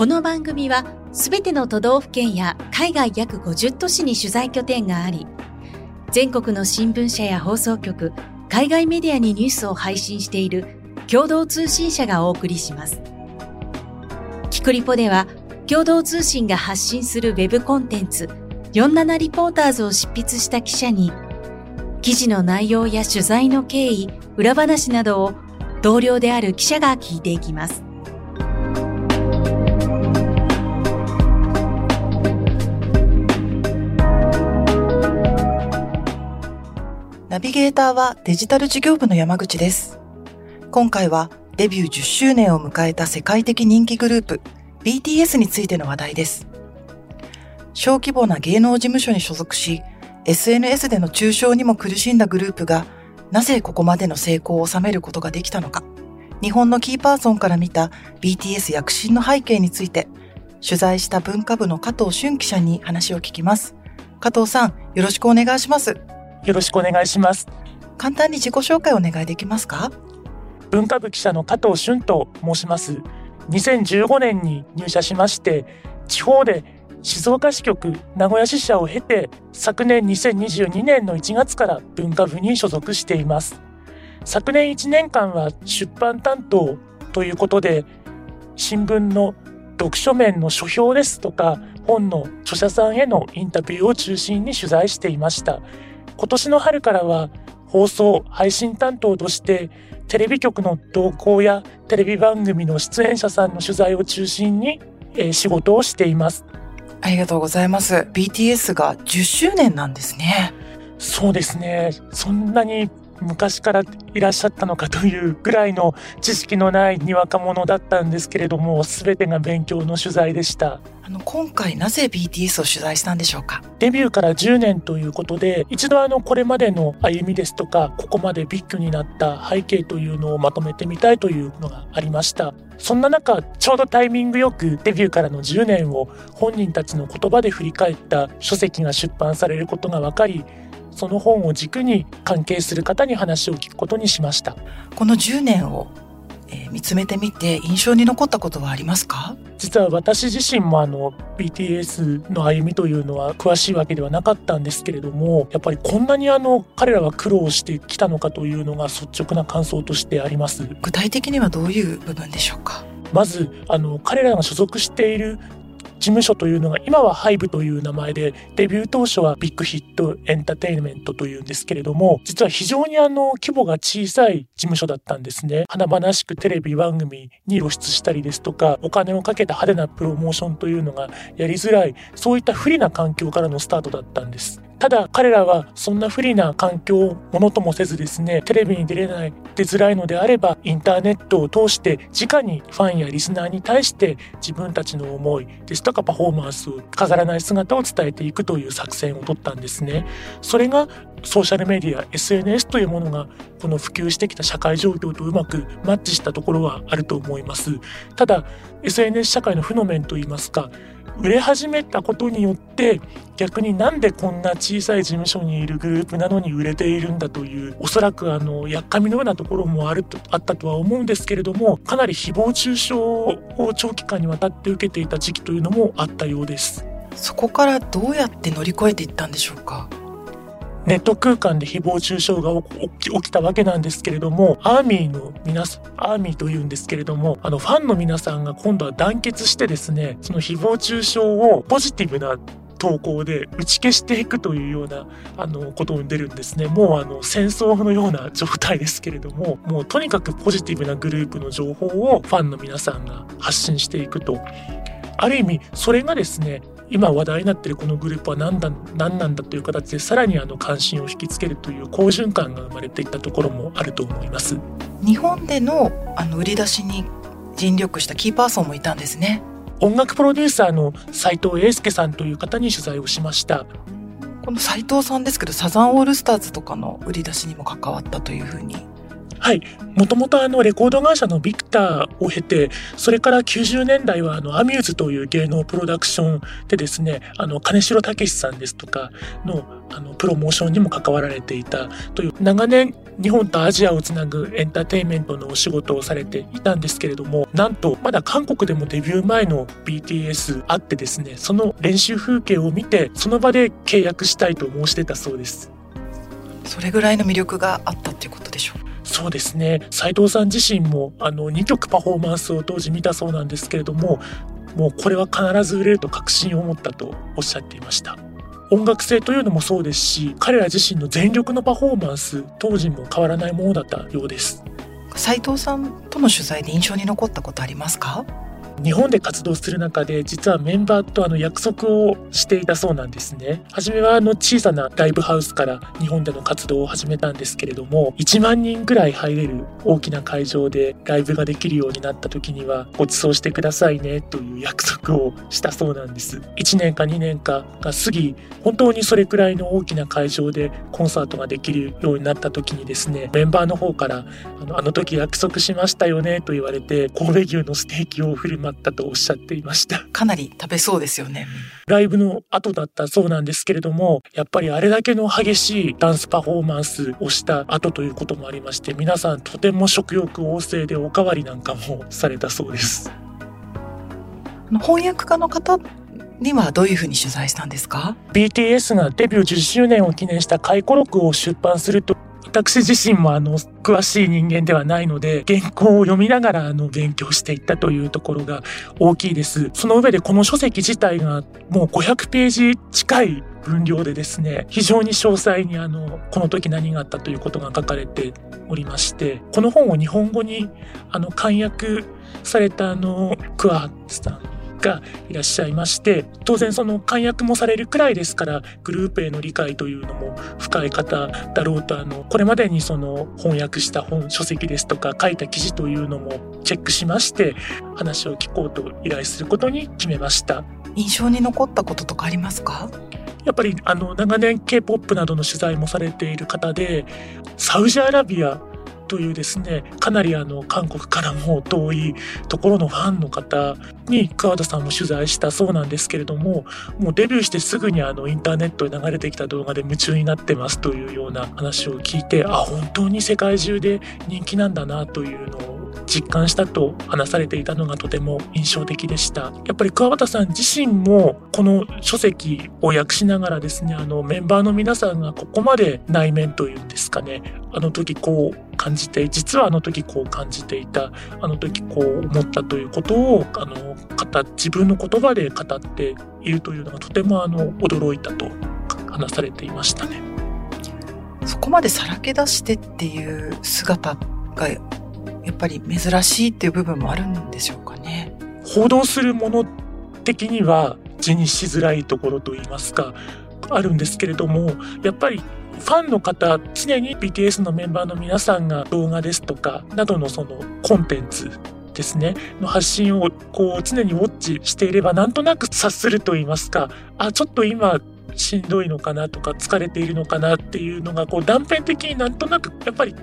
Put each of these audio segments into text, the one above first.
この番組はすべての都道府県や海外約50都市に取材拠点があり、全国の新聞社や放送局、海外メディアにニュースを配信している共同通信社がお送りします。キクリポでは共同通信が発信するウェブコンテンツ47リポーターズを執筆した記者に記事の内容や取材の経緯、裏話などを同僚である記者が聞いていきます。ビゲーターはデジタル事業部の山口です。今回はデビュー10周年を迎えた世界的人気グループ BTS についての話題です。小規模な芸能事務所に所属し、SNS での中傷にも苦しんだグループが、なぜここまでの成功を収めることができたのか、日本のキーパーソンから見た BTS 躍進の背景について、取材した文化部の加藤俊記者に話を聞きます。加藤さん、よろしくお願いします。よろしくお願いします。簡単に自己紹介お願いできますか？文化部記者の加藤俊と申します。2015年に入社しまして、地方で静岡支局名古屋支社を経て、昨年2022年の1月から文化部に所属しています。昨年1年間は出版担当ということで、新聞の読書面の書評ですとか、本の著者さんへのインタビューを中心に取材していました。今年の春からは放送配信担当としてテレビ局の動向やテレビ番組の出演者さんの取材を中心に、えー、仕事をしています。ありがとうございます。BTS が10周年なんですね。そうですね。そんなに昔からいらっしゃったのかというぐらいの知識のないにわか者だったんですけれども全てが勉強の取材でした。あの今回なぜ BTS を取材したんでしょうか？デビューから10年ということで一度あのこれまでの歩みですとかここまでビッグになった背景というのをまとめてみたいというのがありました。そんな中ちょうどタイミングよくデビューからの10年を本人たちの言葉で振り返った書籍が出版されることが分かりその本を軸に関係する方に話を聞くことにしました。この10年を、えー、見つめてみて印象に残ったことはありますか？実は私自身もあの BTS の歩みというのは詳しいわけではなかったんですけれどもやっぱりこんなにあの彼らは苦労してきたのかというのが率直な感想としてあります。具体的にはどういう部分でしょうか？まずあの彼らが所属している事事務所というのが今は HYBE という名前でデビュー当初は Big Hit Entertainment というんですけれども実は非常にあの規模が小さい事務所だったんですね。華々しくテレビ番組に露出したりですとかお金をかけた派手なプロモーションというのがやりづらいそういった不利な環境からのスタートだったんです。ただ彼らはそんな不利な環境をものともせずですねテレビに出れない出づらいのであればインターネットを通して直にファンやリスナーに対して自分たちの思いですとかパフォーマンスを飾らない姿を伝えていくという作戦を取ったんですね。それがソーシャルメディア SNS というものがこの普及してきた社会状況とうまくマッチしたところはあると思います。ただ SNS 社会の負の面といいますか売れ始めたことによって逆になんでこんな小さい事務所にいるグループなのに売れているんだというおそらくあのやっかみのようなところもあるとあったとは思うんですけれどもかなり誹謗中傷を長期間にわたって受けていた時期というのもあったようです。そこからどうやって乗り越えていったんでしょうか？ネット空間で誹謗中傷が起きたわけなんですけれども、アーミーの皆さん、アーミーというんですけれども、あのファンの皆さんが今度は団結してですね、その誹謗中傷をポジティブな投稿で打ち消していくというようなあのことを生んでるんですね。もうあの戦争のような状態ですけれども、もうとにかくポジティブなグループの情報をファンの皆さんが発信していくと。ある意味それがですね今話題になっているこのグループは何だ何なんだという形でさらにあの関心を引きつけるという好循環が生まれていったところもあると思います。日本でのあの売り出しに尽力したキーパーソンもいたんですね。音楽プロデューサーの斉藤英介さんという方に取材をしました。この斉藤さんですけどサザンオールスターズとかの売り出しにも関わったというふうにはい。もともとあのレコード会社のビクターを経て、それから90年代はあのアミューズという芸能プロダクションでですね、あの金城武さんですとかのあのプロモーションにも関わられていたという長年日本とアジアをつなぐエンターテインメントのお仕事をされていたんですけれども、なんとまだ韓国でもデビュー前の BTS あってですね、その練習風景を見て、その場で契約したいと申し出たそうです。それぐらいの魅力があったってことそうですね。斉藤さん自身もあの2曲パフォーマンスを当時見たそうなんですけれどももうこれは必ず売れると確信を持ったとおっしゃっていました。音楽性というのもそうですし彼ら自身の全力のパフォーマンス当時も変わらないものだったようです。斉藤さんとの取材で印象に残ったことありますか？日本で活動する中で実はメンバーとあの約束をしていたそうなんですね。初めはあの小さなライブハウスから日本での活動を始めたんですけれども1万人ぐらい入れる大きな会場でライブができるようになった時にはご馳走してくださいねという約束をしたそうなんです。1年か2年かが過ぎ本当にそれくらいの大きな会場でコンサートができるようになった時にですねメンバーの方からあのあの時約束しましたよねと言われて神戸牛のステーキを振る舞ったとおっしゃっていました。かなり食べそうですよね。ライブの後だったそうなんですけれどもやっぱりあれだけの激しいダンスパフォーマンスをした後ということもありまして皆さんとても食欲旺盛でおかわりなんかもされたそうです。翻訳家の方にはどういうふうに取材したんですか？BTS がデビュー10周年を記念した回顧録を出版すると私自身もあの詳しい人間ではないので原稿を読みながらあの勉強していったというところが大きいです。その上でこの書籍自体がもう500ページ近い分量でですね非常に詳細にあのこの時何があったということが書かれておりましてこの本を日本語にあの漢訳されたあのクワーさんがいらっしゃいまして当然その漢訳もされるくらいですからグループへの理解というのも深い方だろうとあのこれまでにその翻訳した本書籍ですとか書いた記事というのもチェックしまして話を聞こうと依頼することに決めました。印象に残ったこととかありますか？やっぱりあの長年 K-POP などの取材もされている方でサウジアラビアというですねかなりあの韓国からも遠いところのファンの方に川田さんも取材したそうなんですけれどももうデビューしてすぐにあのインターネットで流れてきた動画で夢中になってますというような話を聞いてあ本当に世界中で人気なんだなというのを実感したと話されていたのがとても印象的でしたやっぱり桑畑さん自身もこの書籍を訳しながらですねあのメンバーの皆さんがここまで内面というんですかねあの時こう感じて実はあの時こう感じていたあの時こう思ったということをあの自分の言葉で語っているというのがとてもあの驚いたと話されていましたね。そこまでさらけ出してっていう姿がやっぱり珍しいっていう部分もあるんでしょうかね。報道するもの的には字にしづらいところといいますかあるんですけれどもやっぱりファンの方常に BTS のメンバーの皆さんが動画ですとかなどのそのコンテンツですねの発信をこう常にウォッチしていればなんとなく察すると言いますかあちょっと今しんどいのかなとか疲れているのかなっていうのがこう断片的になんとなくやっぱり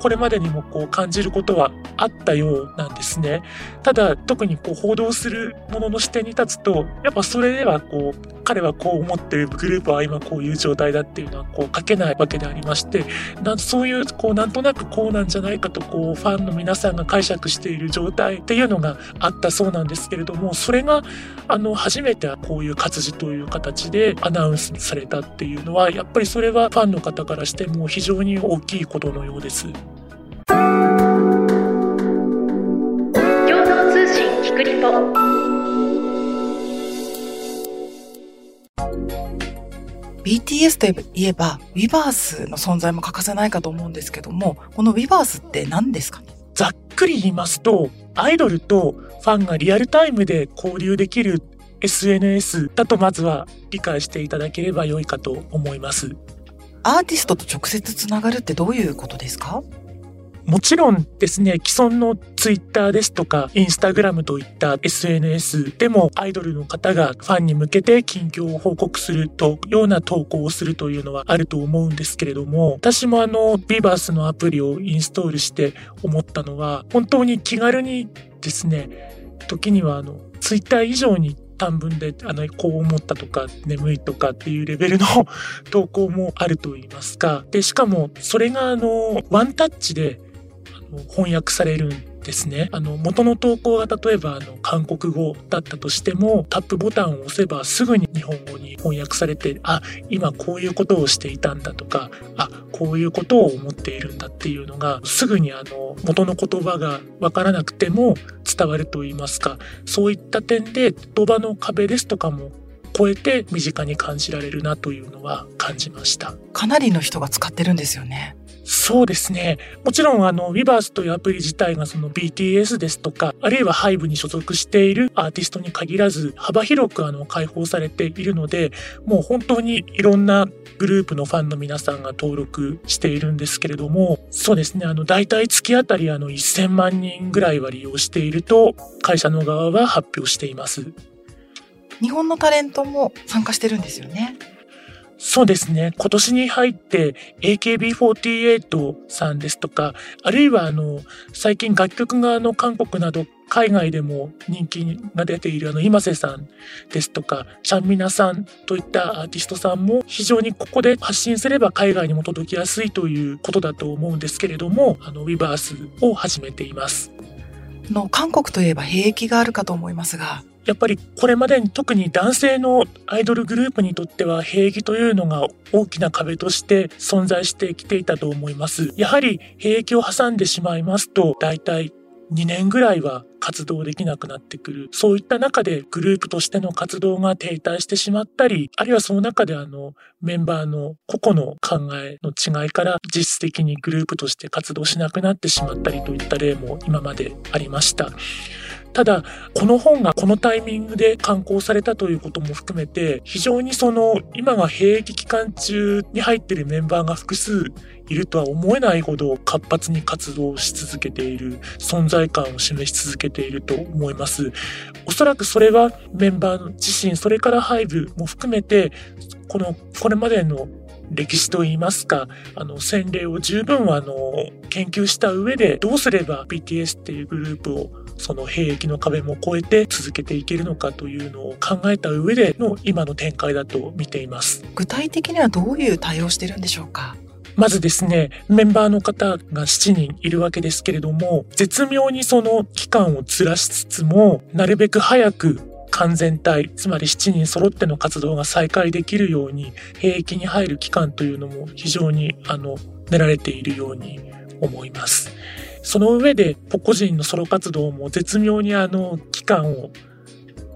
これまでにもこう感じることはあったようなんですね。ただ特にこう報道するものの視点に立つとやっぱそれではこう彼はこう思ってるグループは今こういう状態だっていうのはこう書けないわけでありましてなそういうこうなんとなくこうなんじゃないかとこうファンの皆さんが解釈している状態っていうのがあったそうなんですけれどもそれがあの初めてこういう活字という形でアナウンスされたっていうのはやっぱりそれはファンの方からしても非常に大きいことのようです。BTS といえば Weverse の存在も欠かせないかと思うんですけどもこの Weverse って何ですか？ねざっくり言いますとアイドルとファンがリアルタイムで交流できる SNS だとまずは理解していただければ良いかと思います。アーティストと直接つながるってどういうことですか？もちろんですね、既存のツイッターですとか、インスタグラムといった SNS でもアイドルの方がファンに向けて近況を報告するとような投稿をするというのはあると思うんですけれども、私もあの、ビーバースのアプリをインストールして思ったのは、本当に気軽にですね、時にはあの、ツイッター以上に短文で、あの、こう思ったとか、眠いとかっていうレベルの 投稿もあると言いますか。で、しかも、それがあの、ワンタッチで、翻訳されるんですね。あの、元の投稿が例えば、あの、韓国語だったとしても、タップボタンを押せばすぐに日本語に翻訳されて、あ、今こういうことをしていたんだとか、あ、こういうことを思っているんだっていうのが、すぐにあの、元の言葉がわからなくても伝わると言いますか、そういった点で言葉の壁ですとかも超えて身近に感じられるなというのは感じました。かなりの人が使ってるんですよね。そうですね。もちろん、あの、Weverse というアプリ自体がその BTS ですとか、あるいは HYBE に所属しているアーティストに限らず、幅広くあの、開放されているので、もう本当にいろんなグループのファンの皆さんが登録しているんですけれども、そうですね、あの、大体月あたりあの、1000万人ぐらいは利用していると、会社の側は発表しています。日本のタレントも参加してるんですよね。そうですね。今年に入って AKB48 さんですとか、あるいはあの、最近楽曲があの、韓国など海外でも人気が出ているあの、今瀬さんですとか、シャンミナさんといったアーティストさんも非常にここで発信すれば海外にも届きやすいということだと思うんですけれども、あの、ウィバースを始めています。の韓国といえば兵役があるかと思いますが、やっぱりこれまでに特に男性のアイドルグループにとっては兵役というのが大きな壁として存在してきていたと思います。やはり兵役を挟んでしまいますと大体2年ぐらいは活動できなくなってくる。そういった中でグループとしての活動が停滞してしまったり、あるいはその中であのメンバーの個々の考えの違いから実質的にグループとして活動しなくなってしまったりといった例も今までありました。ただ、この本がこのタイミングで刊行されたということも含めて、非常にその、今が兵役期間中に入っているメンバーが複数いるとは思えないほど活発に活動し続けている、存在感を示し続けていると思います。おそらくそれはメンバー自身、それから配部も含めて、この、これまでの歴史といいますか、あの、洗礼を十分あの、研究した上で、どうすれば BTS っていうグループをその兵役の壁も越えて続けていけるのかというのを考えた上での今の展開だと見ています。具体的にはどういう対応してるんでしょうか？まずですね、メンバーの方が7人いるわけですけれども、絶妙にその期間をずらしつつも、なるべく早く完全体、つまり7人揃っての活動が再開できるように、兵役に入る期間というのも非常に、あの、練られているように思います。その上で個人のソロ活動も絶妙にあの期間を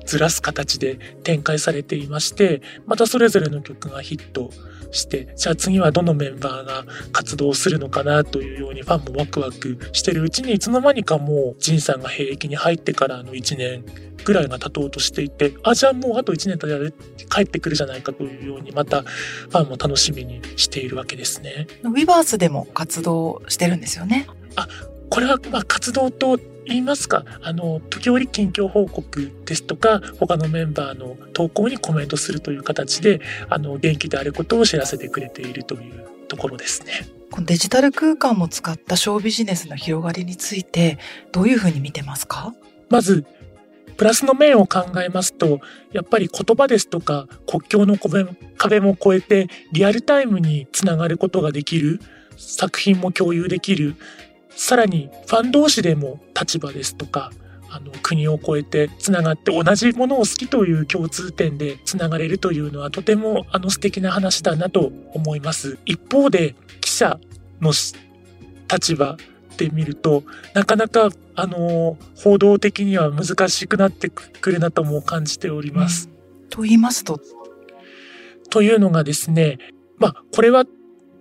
ずらす形で展開されていましてまたそれぞれの曲がヒットしてじゃあ次はどのメンバーが活動するのかなというようにファンもワクワクしてるうちにいつの間にかもうジンさんが兵役に入ってからの1年ぐらいが経とうとしていてあじゃあもうあと1年経たら帰ってくるじゃないかというようにまたファンも楽しみにしているわけですね。ウィバースでも活動してるんですよね。あこれはまあ活動と言いますか、あの、時折近況報告ですとか、他のメンバーの投稿にコメントするという形で、あの、元気であることを知らせてくれているというところですね。このデジタル空間も使ったショービジネスの広がりについて、どういうふうに見てますか？まず、プラスの面を考えますと、やっぱり言葉ですとか国境の壁も越えてリアルタイムにつながることができる、作品も共有できる、さらにファン同士でも立場ですとかあの国を越えてつながって同じものを好きという共通点でつながれるというのはとてもあの素敵な話だなと思います。一方で記者の立場で見るとなかなかあの報道的には難しくなってくるなとも感じております。うん、と言いますと？というのがですねまあこれは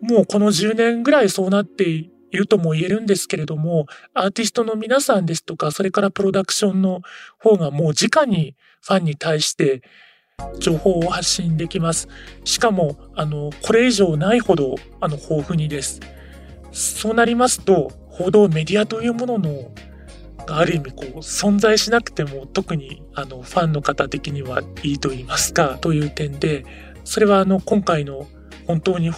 もうこの10年ぐらいそうなっているとも言えるんですけれども、アーティストの皆さんですとか、それからプロダクションの方がもう直にファンに対して情報を発信できます。しかも、あの、これ以上ないほど、あの、豊富にです。そうなりますと、報道メディアというもののある意味こう存在しなくても特にあのファンの方的にはいいと言いますかという点でそれはあの今回の本当に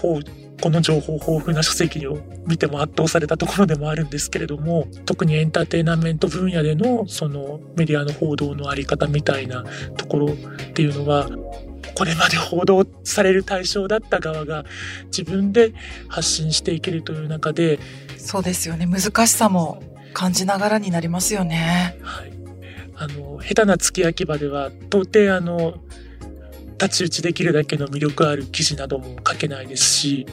この情報豊富な書籍を見ても圧倒されたところでもあるんですけれども特にエンターテイナメント分野でのそのメディアの報道のあり方みたいなところっていうのはこれまで報道される対象だった側が自分で発信していけるという中でそうですよね難しさも感じながらになりますよね。はい、あの下手な付き焼き場では到底あの太刀打ちできるだけの魅力ある記事なども書けないですし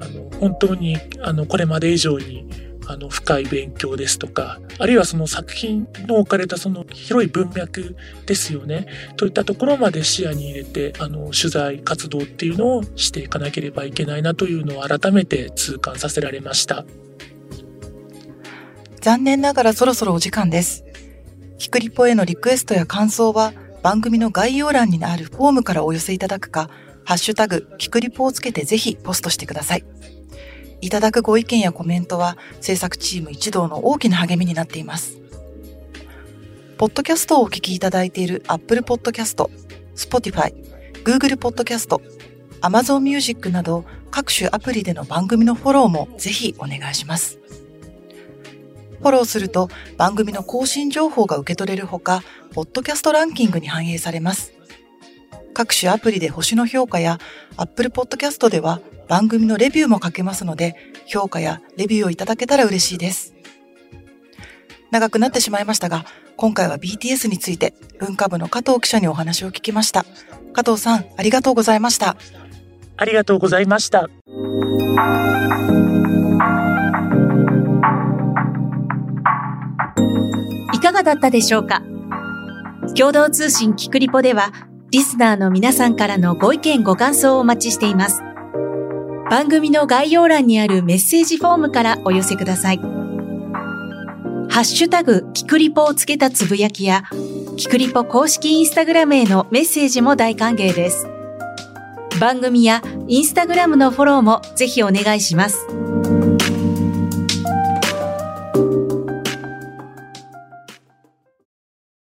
あの本当にあのこれまで以上にあの深い勉強ですとかあるいはその作品の置かれたその広い文脈ですよねといったところまで視野に入れてあの取材活動っていうのをしていかなければいけないなというのを改めて痛感させられました。残念ながらそろそろお時間です。キクリポへのリクエストや感想は番組の概要欄にあるフォームからお寄せいただくか、ハッシュタグ、キクリポをつけてぜひポストしてください。いただくご意見やコメントは制作チーム一同の大きな励みになっています。ポッドキャストをお聞きいただいている Apple Podcast、Spotify、Google Podcast、Amazon Music など各種アプリでの番組のフォローもぜひお願いします。フォローすると番組の更新情報が受け取れるほか、ポッドキャストランキングに反映されます。各種アプリで星の評価や Apple Podcast では番組のレビューも書けますので、評価やレビューをいただけたら嬉しいです。長くなってしまいましたが、今回は BTS について文化部の加藤記者にお話を聞きました。加藤さん、ありがとうございました。ありがとうございました。いかがだったでしょうか？共同通信キクリポでは、リスナーの皆さんからのご意見ご感想をお待ちしています。番組の概要欄にあるメッセージフォームからお寄せください。ハッシュタグ、キクリポをつけたつぶやきや、キクリポ公式インスタグラムへのメッセージも大歓迎です。番組やインスタグラムのフォローもぜひお願いします。